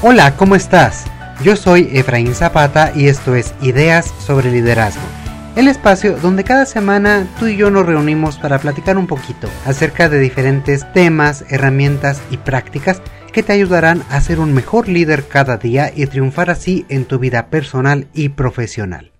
Hola, ¿cómo estás? Yo soy Efraín Zapata y esto es Ideas sobre Liderazgo, el espacio donde cada semana tú y yo nos reunimos para platicar un poquito acerca de diferentes temas, herramientas y prácticas que te ayudarán a ser un mejor líder cada día y triunfar así en tu vida personal y profesional.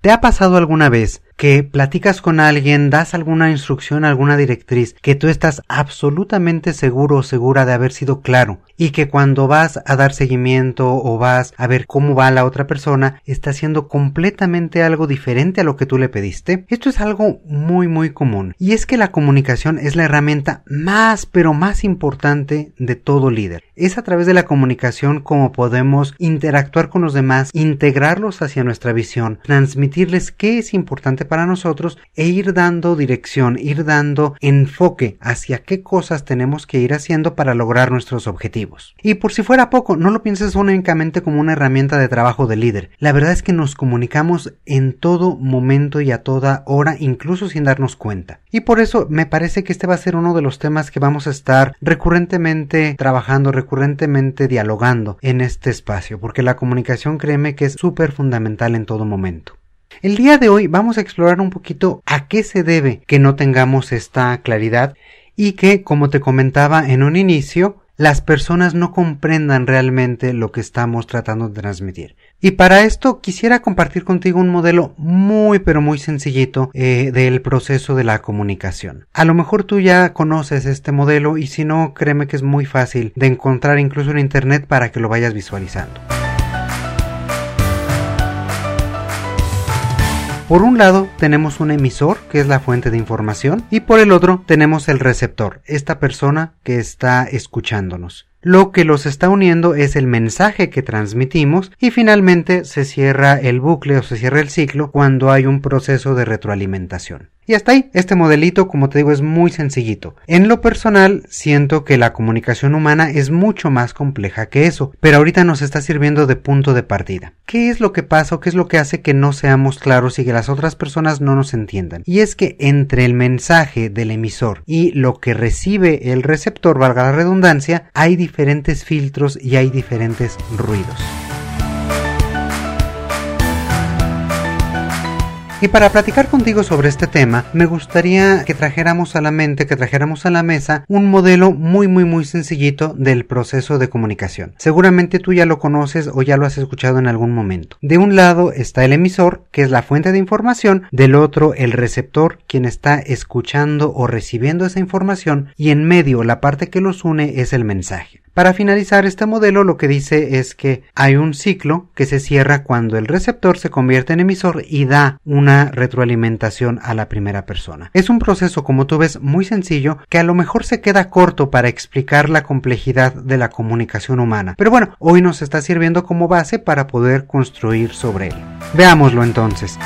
¿Te ha pasado alguna vez que platicas con alguien, das alguna instrucción, alguna directriz, que tú estás absolutamente seguro o segura de haber sido claro y que cuando vas a dar seguimiento o vas a ver cómo va la otra persona, está haciendo completamente algo diferente a lo que tú le pediste? Esto es algo muy muy común y es que la comunicación es la herramienta más pero más importante de todo líder. Es a través de la comunicación como podemos interactuar con los demás, integrarlos hacia nuestra visión, transmitirles qué es importante para nosotros e ir dando dirección, ir dando enfoque hacia qué cosas tenemos que ir haciendo para lograr nuestros objetivos. Y por si fuera poco, no lo pienses únicamente como una herramienta de trabajo de líder. La verdad es que nos comunicamos en todo momento y a toda hora, incluso sin darnos cuenta. Y por eso me parece que este va a ser uno de los temas que vamos a estar recurrentemente trabajando, recurrentemente dialogando en este espacio, porque la comunicación créeme que es súper fundamental en todo momento. El día de hoy vamos a explorar un poquito a qué se debe que no tengamos esta claridad y que, como te comentaba en un inicio, las personas no comprendan realmente lo que estamos tratando de transmitir. Y para esto quisiera compartir contigo un modelo muy pero muy sencillito eh, del proceso de la comunicación. A lo mejor tú ya conoces este modelo y si no, créeme que es muy fácil de encontrar incluso en internet para que lo vayas visualizando. Por un lado tenemos un emisor, que es la fuente de información, y por el otro tenemos el receptor, esta persona que está escuchándonos. Lo que los está uniendo es el mensaje que transmitimos y finalmente se cierra el bucle o se cierra el ciclo cuando hay un proceso de retroalimentación. Y hasta ahí, este modelito, como te digo, es muy sencillito. En lo personal, siento que la comunicación humana es mucho más compleja que eso, pero ahorita nos está sirviendo de punto de partida. ¿Qué es lo que pasa o qué es lo que hace que no seamos claros y que las otras personas no nos entiendan? Y es que entre el mensaje del emisor y lo que recibe el receptor, valga la redundancia, hay diferentes filtros y hay diferentes ruidos. Y para platicar contigo sobre este tema, me gustaría que trajéramos a la mente, que trajéramos a la mesa un modelo muy muy muy sencillito del proceso de comunicación. Seguramente tú ya lo conoces o ya lo has escuchado en algún momento. De un lado está el emisor, que es la fuente de información, del otro el receptor, quien está escuchando o recibiendo esa información, y en medio la parte que los une es el mensaje. Para finalizar este modelo lo que dice es que hay un ciclo que se cierra cuando el receptor se convierte en emisor y da una retroalimentación a la primera persona. Es un proceso como tú ves muy sencillo que a lo mejor se queda corto para explicar la complejidad de la comunicación humana. Pero bueno, hoy nos está sirviendo como base para poder construir sobre él. Veámoslo entonces.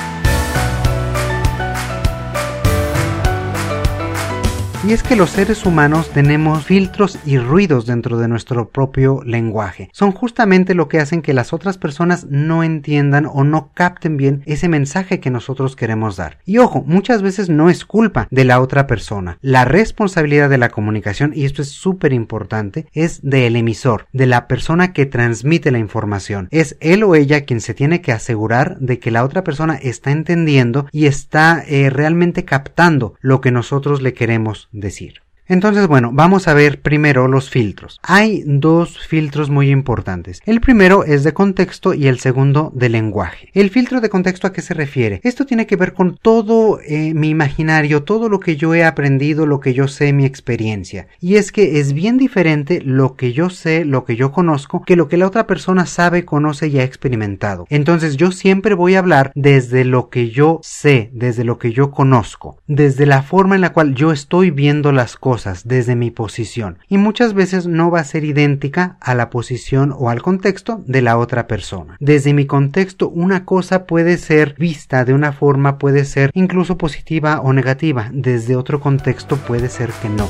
Y es que los seres humanos tenemos filtros y ruidos dentro de nuestro propio lenguaje. Son justamente lo que hacen que las otras personas no entiendan o no capten bien ese mensaje que nosotros queremos dar. Y ojo, muchas veces no es culpa de la otra persona. La responsabilidad de la comunicación, y esto es súper importante, es del emisor, de la persona que transmite la información. Es él o ella quien se tiene que asegurar de que la otra persona está entendiendo y está eh, realmente captando lo que nosotros le queremos decir. Entonces, bueno, vamos a ver primero los filtros. Hay dos filtros muy importantes. El primero es de contexto y el segundo de lenguaje. El filtro de contexto a qué se refiere? Esto tiene que ver con todo eh, mi imaginario, todo lo que yo he aprendido, lo que yo sé, mi experiencia. Y es que es bien diferente lo que yo sé, lo que yo conozco, que lo que la otra persona sabe, conoce y ha experimentado. Entonces yo siempre voy a hablar desde lo que yo sé, desde lo que yo conozco, desde la forma en la cual yo estoy viendo las cosas desde mi posición y muchas veces no va a ser idéntica a la posición o al contexto de la otra persona. Desde mi contexto una cosa puede ser vista de una forma, puede ser incluso positiva o negativa, desde otro contexto puede ser que no.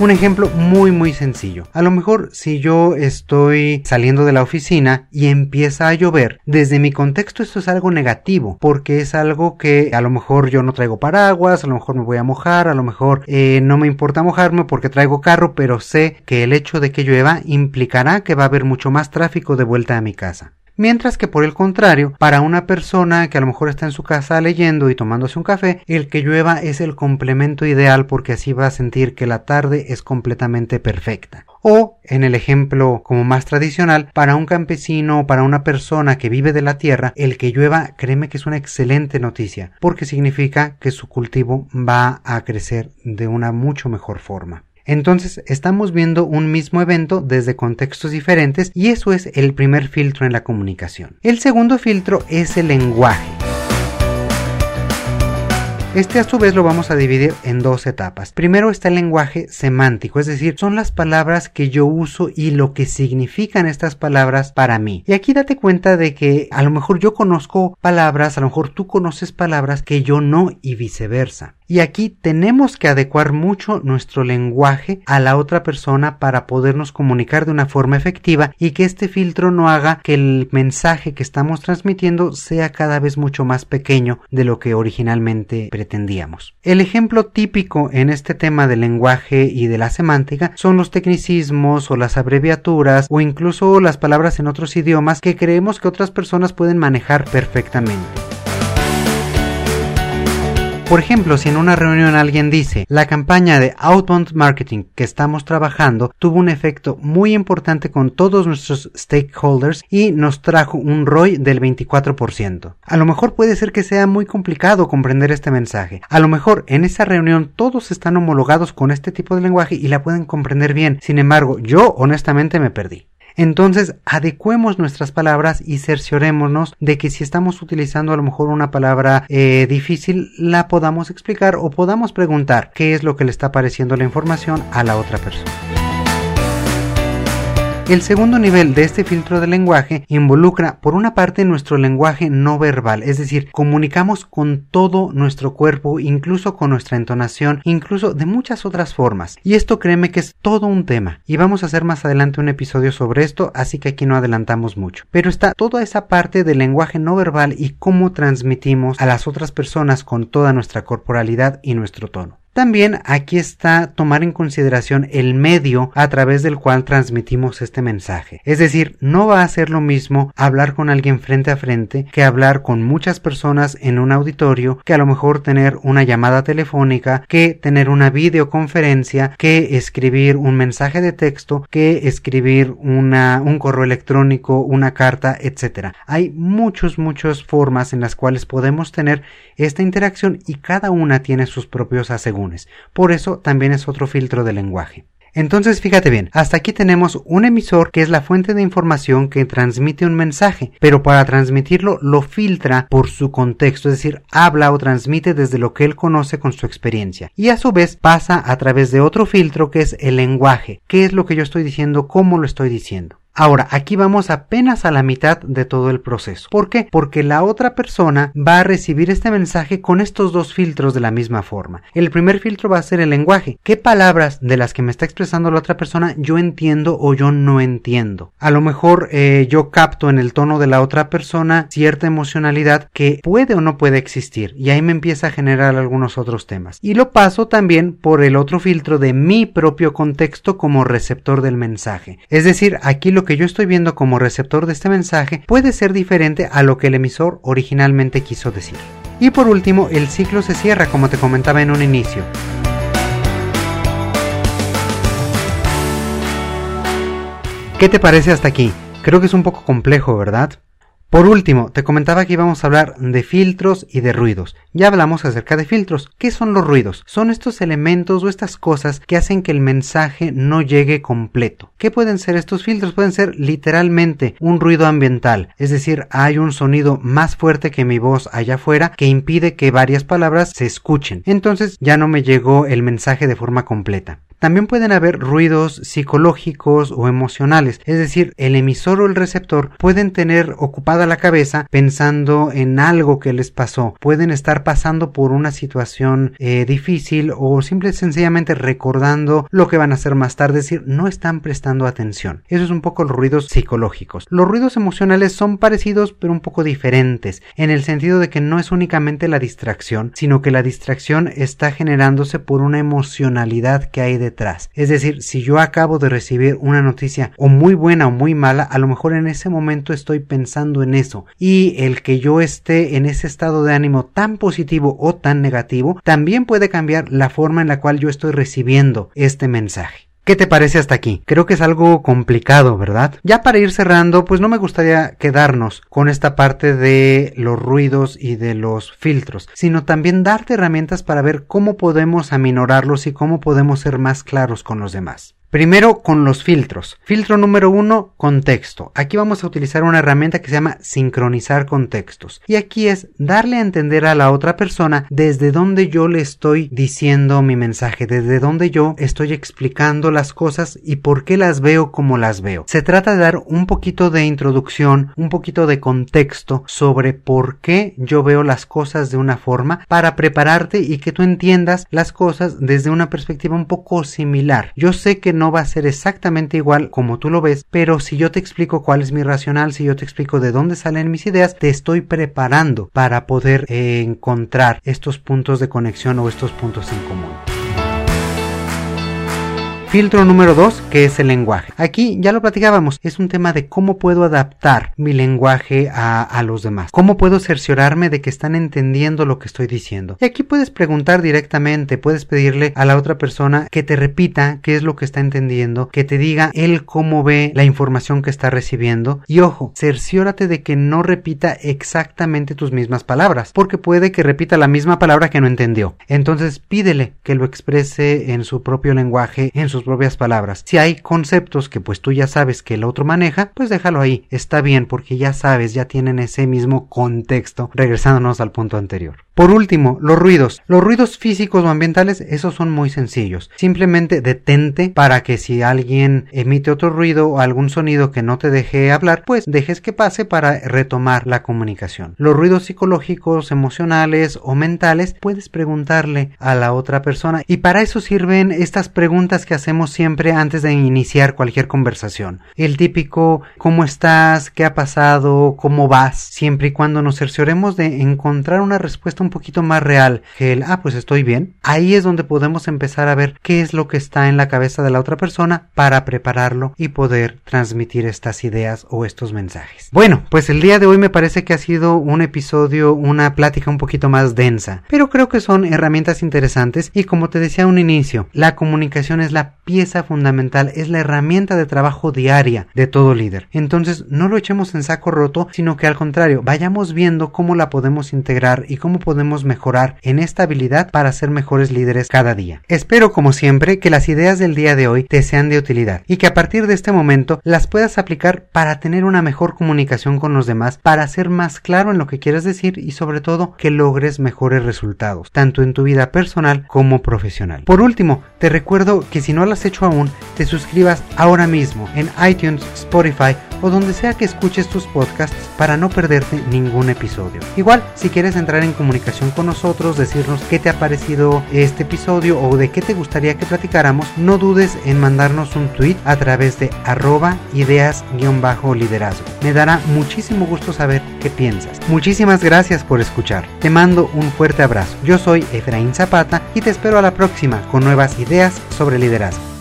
Un ejemplo muy muy sencillo. A lo mejor si yo estoy saliendo de la oficina y empieza a llover, desde mi contexto esto es algo negativo, porque es algo que a lo mejor yo no traigo paraguas, a lo mejor me voy a mojar, a lo mejor eh, no me importa mojarme porque traigo carro, pero sé que el hecho de que llueva implicará que va a haber mucho más tráfico de vuelta a mi casa. Mientras que por el contrario, para una persona que a lo mejor está en su casa leyendo y tomándose un café, el que llueva es el complemento ideal porque así va a sentir que la tarde es completamente perfecta. O, en el ejemplo como más tradicional, para un campesino o para una persona que vive de la tierra, el que llueva, créeme que es una excelente noticia, porque significa que su cultivo va a crecer de una mucho mejor forma. Entonces estamos viendo un mismo evento desde contextos diferentes y eso es el primer filtro en la comunicación. El segundo filtro es el lenguaje. Este a su vez lo vamos a dividir en dos etapas. Primero está el lenguaje semántico, es decir, son las palabras que yo uso y lo que significan estas palabras para mí. Y aquí date cuenta de que a lo mejor yo conozco palabras, a lo mejor tú conoces palabras que yo no y viceversa. Y aquí tenemos que adecuar mucho nuestro lenguaje a la otra persona para podernos comunicar de una forma efectiva y que este filtro no haga que el mensaje que estamos transmitiendo sea cada vez mucho más pequeño de lo que originalmente pretendíamos. El ejemplo típico en este tema del lenguaje y de la semántica son los tecnicismos o las abreviaturas o incluso las palabras en otros idiomas que creemos que otras personas pueden manejar perfectamente. Por ejemplo, si en una reunión alguien dice, la campaña de outbound marketing que estamos trabajando tuvo un efecto muy importante con todos nuestros stakeholders y nos trajo un ROI del 24%. A lo mejor puede ser que sea muy complicado comprender este mensaje. A lo mejor en esa reunión todos están homologados con este tipo de lenguaje y la pueden comprender bien. Sin embargo, yo honestamente me perdí. Entonces, adecuemos nuestras palabras y cerciorémonos de que si estamos utilizando a lo mejor una palabra eh, difícil, la podamos explicar o podamos preguntar qué es lo que le está pareciendo la información a la otra persona. El segundo nivel de este filtro de lenguaje involucra, por una parte, nuestro lenguaje no verbal, es decir, comunicamos con todo nuestro cuerpo, incluso con nuestra entonación, incluso de muchas otras formas. Y esto créeme que es todo un tema. Y vamos a hacer más adelante un episodio sobre esto, así que aquí no adelantamos mucho. Pero está toda esa parte del lenguaje no verbal y cómo transmitimos a las otras personas con toda nuestra corporalidad y nuestro tono. También aquí está tomar en consideración el medio a través del cual transmitimos este mensaje. Es decir, no va a ser lo mismo hablar con alguien frente a frente que hablar con muchas personas en un auditorio, que a lo mejor tener una llamada telefónica, que tener una videoconferencia, que escribir un mensaje de texto, que escribir una, un correo electrónico, una carta, etc. Hay muchas, muchas formas en las cuales podemos tener esta interacción y cada una tiene sus propios Por eso también es otro filtro de lenguaje. Entonces fíjate bien, hasta aquí tenemos un emisor que es la fuente de información que transmite un mensaje, pero para transmitirlo lo filtra por su contexto, es decir, habla o transmite desde lo que él conoce con su experiencia. Y a su vez pasa a través de otro filtro que es el lenguaje, qué es lo que yo estoy diciendo, cómo lo estoy diciendo. Ahora, aquí vamos apenas a la mitad de todo el proceso. ¿Por qué? Porque la otra persona va a recibir este mensaje con estos dos filtros de la misma forma. El primer filtro va a ser el lenguaje. ¿Qué palabras de las que me está expresando la otra persona yo entiendo o yo no entiendo? A lo mejor eh, yo capto en el tono de la otra persona cierta emocionalidad que puede o no puede existir y ahí me empieza a generar algunos otros temas. Y lo paso también por el otro filtro de mi propio contexto como receptor del mensaje. Es decir, aquí lo que yo estoy viendo como receptor de este mensaje puede ser diferente a lo que el emisor originalmente quiso decir. Y por último, el ciclo se cierra como te comentaba en un inicio. ¿Qué te parece hasta aquí? Creo que es un poco complejo, ¿verdad? Por último, te comentaba que íbamos a hablar de filtros y de ruidos. Ya hablamos acerca de filtros. ¿Qué son los ruidos? Son estos elementos o estas cosas que hacen que el mensaje no llegue completo. ¿Qué pueden ser estos filtros? Pueden ser literalmente un ruido ambiental, es decir, hay un sonido más fuerte que mi voz allá afuera que impide que varias palabras se escuchen. Entonces ya no me llegó el mensaje de forma completa. También pueden haber ruidos psicológicos o emocionales, es decir, el emisor o el receptor pueden tener ocupada la cabeza pensando en algo que les pasó, pueden estar pasando por una situación eh, difícil o simple y sencillamente recordando lo que van a hacer más tarde, es decir, no están prestando atención. Eso es un poco los ruidos psicológicos. Los ruidos emocionales son parecidos pero un poco diferentes, en el sentido de que no es únicamente la distracción, sino que la distracción está generándose por una emocionalidad que hay detrás. Es decir, si yo acabo de recibir una noticia o muy buena o muy mala, a lo mejor en ese momento estoy pensando en eso y el que yo esté en ese estado de ánimo tan positivo o tan negativo también puede cambiar la forma en la cual yo estoy recibiendo este mensaje. ¿Qué te parece hasta aquí? Creo que es algo complicado, ¿verdad? Ya para ir cerrando, pues no me gustaría quedarnos con esta parte de los ruidos y de los filtros, sino también darte herramientas para ver cómo podemos aminorarlos y cómo podemos ser más claros con los demás. Primero con los filtros. Filtro número uno, contexto. Aquí vamos a utilizar una herramienta que se llama sincronizar contextos. Y aquí es darle a entender a la otra persona desde dónde yo le estoy diciendo mi mensaje, desde dónde yo estoy explicando las cosas y por qué las veo como las veo. Se trata de dar un poquito de introducción, un poquito de contexto sobre por qué yo veo las cosas de una forma para prepararte y que tú entiendas las cosas desde una perspectiva un poco similar. Yo sé que no va a ser exactamente igual como tú lo ves, pero si yo te explico cuál es mi racional, si yo te explico de dónde salen mis ideas, te estoy preparando para poder encontrar estos puntos de conexión o estos puntos en común. Filtro número 2, que es el lenguaje. Aquí ya lo platicábamos, es un tema de cómo puedo adaptar mi lenguaje a, a, los demás. Cómo puedo cerciorarme de que están entendiendo lo que estoy diciendo. Y aquí puedes preguntar directamente, puedes pedirle a la otra persona que te repita qué es lo que está entendiendo, que te diga él cómo ve la información que está recibiendo. Y ojo, cerciórate de que no repita exactamente tus mismas palabras, porque puede que repita la misma palabra que no entendió. Entonces pídele que lo exprese en su propio lenguaje, en su propias palabras. Si hay conceptos que pues tú ya sabes que el otro maneja, pues déjalo ahí, está bien porque ya sabes, ya tienen ese mismo contexto, regresándonos al punto anterior. Por último, los ruidos. Los ruidos físicos o ambientales, esos son muy sencillos. Simplemente detente para que si alguien emite otro ruido o algún sonido que no te deje hablar, pues dejes que pase para retomar la comunicación. Los ruidos psicológicos, emocionales o mentales, puedes preguntarle a la otra persona y para eso sirven estas preguntas que hacemos siempre antes de iniciar cualquier conversación. El típico ¿cómo estás? ¿qué ha pasado? ¿cómo vas? Siempre y cuando nos cercioremos de encontrar una respuesta un poquito más real que el, ah, pues estoy bien, ahí es donde podemos empezar a ver qué es lo que está en la cabeza de la otra persona para prepararlo y poder transmitir estas ideas o estos mensajes. Bueno, pues el día de hoy me parece que ha sido un episodio, una plática un poquito más densa, pero creo que son herramientas interesantes y como te decía a un inicio, la comunicación es la pieza fundamental, es la herramienta de trabajo diaria de todo líder. Entonces no lo echemos en saco roto, sino que al contrario, vayamos viendo cómo la podemos integrar y cómo podemos podemos mejorar en esta habilidad para ser mejores líderes cada día. Espero como siempre que las ideas del día de hoy te sean de utilidad y que a partir de este momento las puedas aplicar para tener una mejor comunicación con los demás, para ser más claro en lo que quieres decir y sobre todo que logres mejores resultados, tanto en tu vida personal como profesional. Por último, te recuerdo que si no lo has hecho aún, te suscribas ahora mismo en iTunes, Spotify o donde sea que escuches tus podcasts para no perderte ningún episodio. Igual, si quieres entrar en comunicación con nosotros, decirnos qué te ha parecido este episodio o de qué te gustaría que platicáramos, no dudes en mandarnos un tweet a través de arroba ideas-liderazgo. Me dará muchísimo gusto saber qué piensas. Muchísimas gracias por escuchar. Te mando un fuerte abrazo. Yo soy Efraín Zapata y te espero a la próxima con nuevas ideas sobre liderazgo.